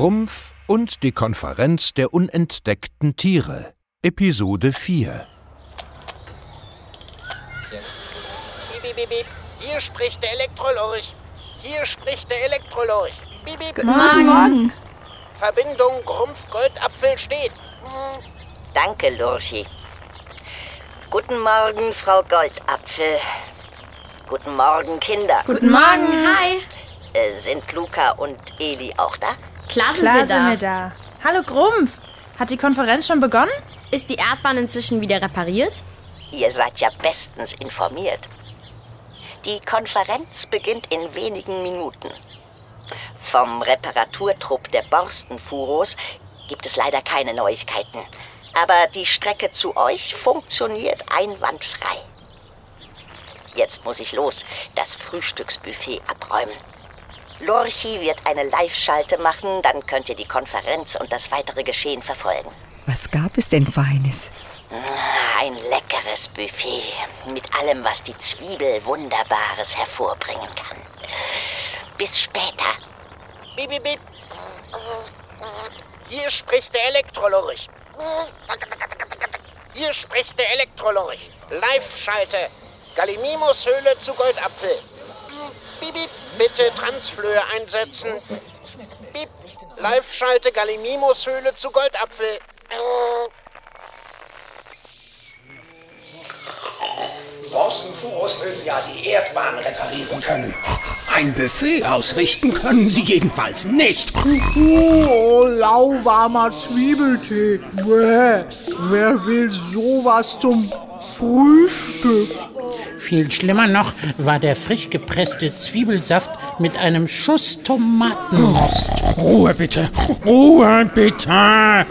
Grumpf und die Konferenz der unentdeckten Tiere. Episode 4 Bip, bip, bip. Hier spricht der Elektrolorch. Hier spricht der Elektrolorch. Bip, bip. Guten Morgen. Verbindung Grumpf-Goldapfel steht. Danke, Lurchi. Guten Morgen, Frau Goldapfel. Guten Morgen, Kinder. Guten Morgen. Hi. Äh, sind Luca und Eli auch da? Klar sind Klar wir da. sind wir da. Hallo Grumpf. Hat die Konferenz schon begonnen? Ist die Erdbahn inzwischen wieder repariert? Ihr seid ja bestens informiert. Die Konferenz beginnt in wenigen Minuten. Vom Reparaturtrupp der Borstenfuros gibt es leider keine Neuigkeiten. Aber die Strecke zu euch funktioniert einwandfrei. Jetzt muss ich los, das Frühstücksbuffet abräumen. Lorchi wird eine Live-Schalte machen, dann könnt ihr die Konferenz und das weitere Geschehen verfolgen. Was gab es denn Feines? Ein leckeres Buffet mit allem, was die Zwiebel Wunderbares hervorbringen kann. Bis später. Bip, bip, bip. Hier spricht der Elektrolorch. Hier spricht der Elektrolorch. Live-Schalte. Gallimimus-Höhle zu Goldapfel. Bip, bip. Bitte Transflöhe einsetzen. Bip. Live-Schalte Gallimimus-Höhle zu Goldapfel. Borstenfuros müssen ja die Erdbahn reparieren können. Ein Buffet ausrichten können sie jedenfalls nicht. Oh, lauwarmer Zwiebeltee. Bäh. Wer will sowas zum Frühstück? Viel schlimmer noch war der frisch gepresste Zwiebelsaft mit einem Schuss Tomatenmost. Ruhe bitte, Ruhe bitte.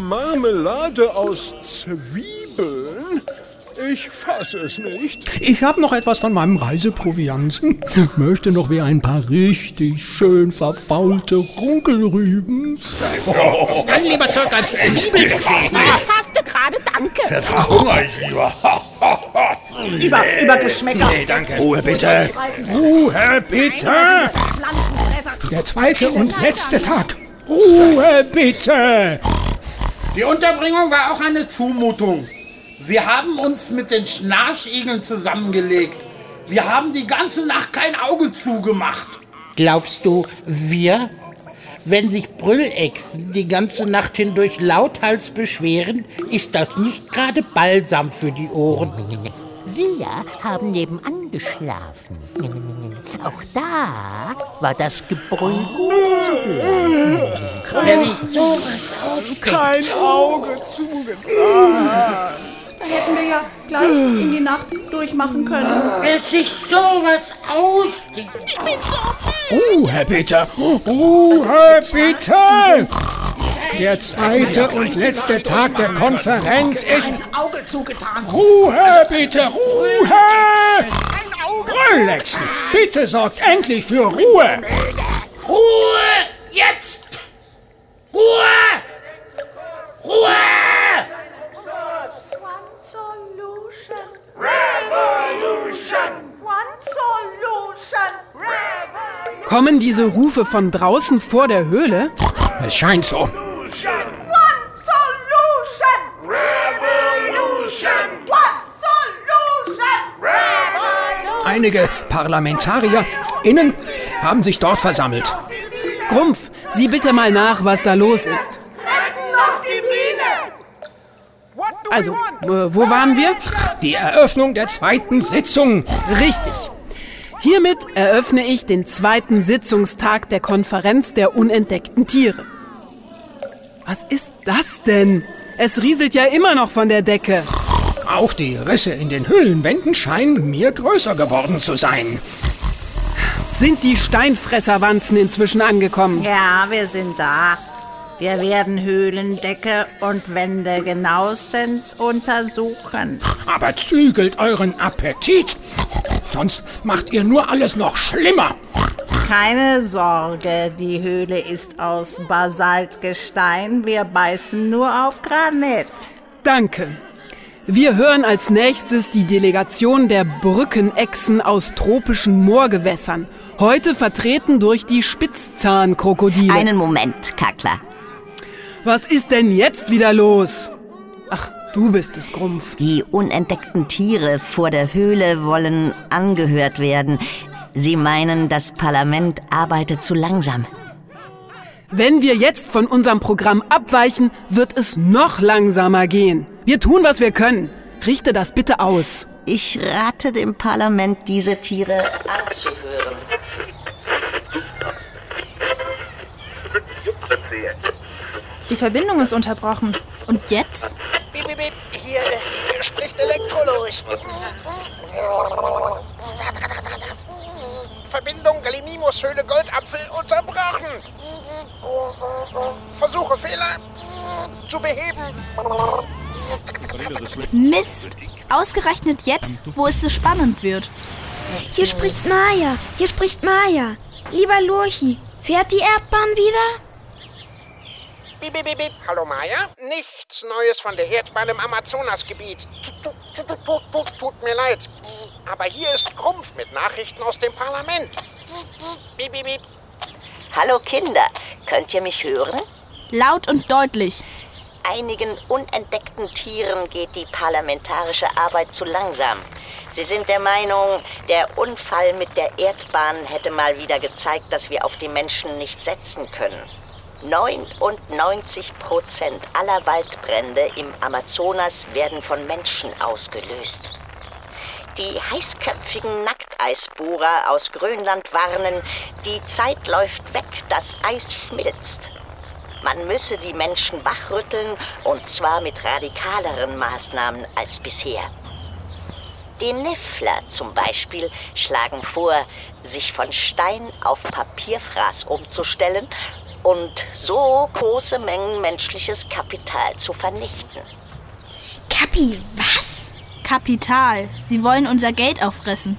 Marmelade aus Zwiebeln? Ich fasse es nicht. Ich habe noch etwas von meinem Reiseproviant. Möchte noch wer ein paar richtig schön verfaulte Runkelrüben? Dann lieber zurück als Zwiebelbuffet. Ich faste gerade, danke. Da hungere ich lieber. Über, über Geschmäcker. Nee, danke. Ruhe bitte. Ruhe bitte. Der zweite und letzte Tag. Ruhe bitte. Die Unterbringung war auch eine Zumutung. Wir haben uns mit den Schnarchigeln zusammengelegt. Wir haben die ganze Nacht kein Auge zugemacht. Glaubst du, wir? Wenn sich Brüllechsen die ganze Nacht hindurch lauthals beschweren, ist das nicht gerade Balsam für die Ohren. Wir haben nebenan geschlafen. Auch da war das Gebrüll gut zu hören. Sowas Kein Auge zugetan. Da hätten wir ja gleich in die Nacht durchmachen können. wer sich sowas ausdenkt. Ruhe bitte. Ruhe bitte. Der zweite und letzte Tag der Konferenz ist... Auge zugetan. Ruhe bitte, Ruhe! Brüllechsen, bitte sorgt endlich für Ruhe! Ruhe! Jetzt! Ruhe! Ruhe! One solution. Revolution. One solution. Kommen diese Rufe von draußen vor der Höhle? Es scheint so. One solution. Revolution. One solution. Einige Parlamentarier innen haben sich dort versammelt. Grumpf, sieh bitte mal nach, was da los ist. Also, äh, wo waren wir? Die Eröffnung der zweiten Sitzung. Richtig. Hiermit eröffne ich den zweiten Sitzungstag der Konferenz der unentdeckten Tiere. Was ist das denn? Es rieselt ja immer noch von der Decke. Auch die Risse in den Höhlenwänden scheinen mir größer geworden zu sein. Sind die Steinfresserwanzen inzwischen angekommen? Ja, wir sind da. Wir werden Höhlendecke und Wände genauestens untersuchen. Aber zügelt euren Appetit. Sonst macht ihr nur alles noch schlimmer. Keine Sorge, die Höhle ist aus Basaltgestein. Wir beißen nur auf Granit. Danke. Wir hören als nächstes die Delegation der Brückenechsen aus tropischen Moorgewässern. Heute vertreten durch die Spitzzahnkrokodile. Einen Moment, Kakla. Was ist denn jetzt wieder los? Ach, du bist es, Grumpf. Die unentdeckten Tiere vor der Höhle wollen angehört werden. Sie meinen, das Parlament arbeitet zu langsam. Wenn wir jetzt von unserem Programm abweichen, wird es noch langsamer gehen. Wir tun, was wir können. Richte das bitte aus. Ich rate dem Parlament, diese Tiere anzuhören. Die Verbindung ist unterbrochen. Und jetzt? Bip, bip, bip. Hier äh, spricht Elektrolurch. Verbindung Gallimimus-Höhle Goldapfel unterbrochen. Versuche Fehler zu beheben. Mist! Ausgerechnet jetzt, wo es so spannend wird. Hier spricht Maya. Hier spricht Maya. Lieber Lurchi, fährt die Erdbahn wieder? Bip, bip, bip. Hallo Maya. Nichts Neues von der Erdbahn im Amazonasgebiet. Tut, tut, tut, tut, tut, tut mir leid. Aber hier ist Grumpf mit Nachrichten aus dem Parlament. Bip, bip, bip. Hallo Kinder, könnt ihr mich hören? Laut und deutlich. Einigen unentdeckten Tieren geht die parlamentarische Arbeit zu langsam. Sie sind der Meinung, der Unfall mit der Erdbahn hätte mal wieder gezeigt, dass wir auf die Menschen nicht setzen können. 99 Prozent aller Waldbrände im Amazonas werden von Menschen ausgelöst. Die heißköpfigen Nackteisbohrer aus Grönland warnen, die Zeit läuft weg, das Eis schmilzt. Man müsse die Menschen wachrütteln und zwar mit radikaleren Maßnahmen als bisher. Die Niffler zum Beispiel schlagen vor, sich von Stein auf Papierfraß umzustellen und so große Mengen menschliches Kapital zu vernichten. Kapi, was? Kapital. Sie wollen unser Geld auffressen.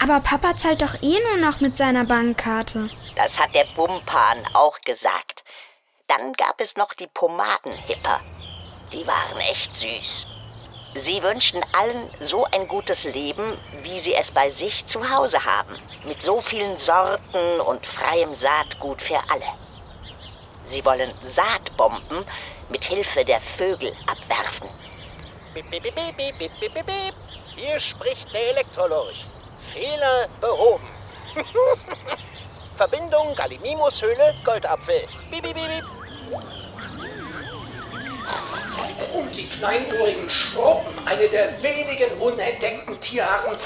Aber Papa zahlt doch eh nur noch mit seiner Bankkarte. Das hat der Bumpan auch gesagt. Dann gab es noch die Pomadenhipper. Die waren echt süß. Sie wünschen allen so ein gutes Leben, wie sie es bei sich zu Hause haben. Mit so vielen Sorten und freiem Saatgut für alle. Sie wollen Saatbomben mit Hilfe der Vögel abwerfen. Bip, bip, bip, bip, bip, bip, bip, bip. Hier spricht der Elektrolurch. Fehler behoben. Verbindung Gallimimus-Höhle Goldapfel. Bip, bip, bip, bip. Und die kleinohrigen Schruppen, eine der wenigen unentdeckten Tierarten,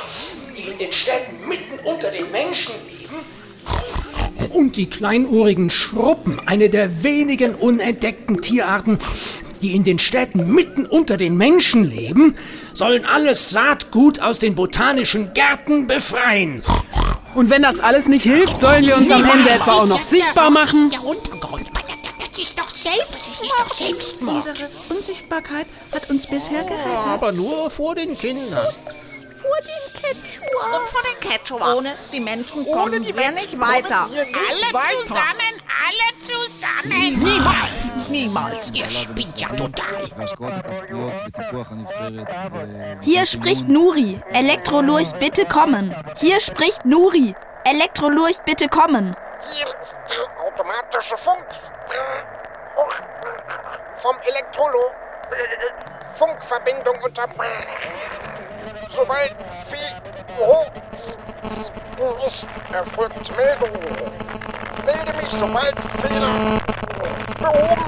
die in den Städten mitten unter den Menschen leben. Und die kleinohrigen Schruppen, eine der wenigen unentdeckten Tierarten, die in den Städten mitten unter den Menschen leben, sollen alles Saatgut aus den botanischen Gärten befreien. Und wenn das alles nicht hilft, sollen wir uns am Ende etwa auch noch sichtbar machen? Der Untergrund, das ist doch Selbstmord. Unsere Unsichtbarkeit hat uns bisher gerettet. Aber nur vor den Kindern. Vor den Quechua. Und vor den Quechua. Ohne die Menschen kommen die wir Menschen nicht weiter. wir nicht Alle weiter. zusammen, alle zusammen. Niemals, niemals. Ihr spinnt ja total. Hier spricht Nuri. Elektrolurch, bitte kommen. Hier spricht Nuri. Elektrolurch, bitte kommen. Hier ist der automatische Funk. Och, vom Elektrolo. Funkverbindung unterbrochen. Sobald Fee ist, erfolgt Meldung. Melde mich, sobald Fehler behoben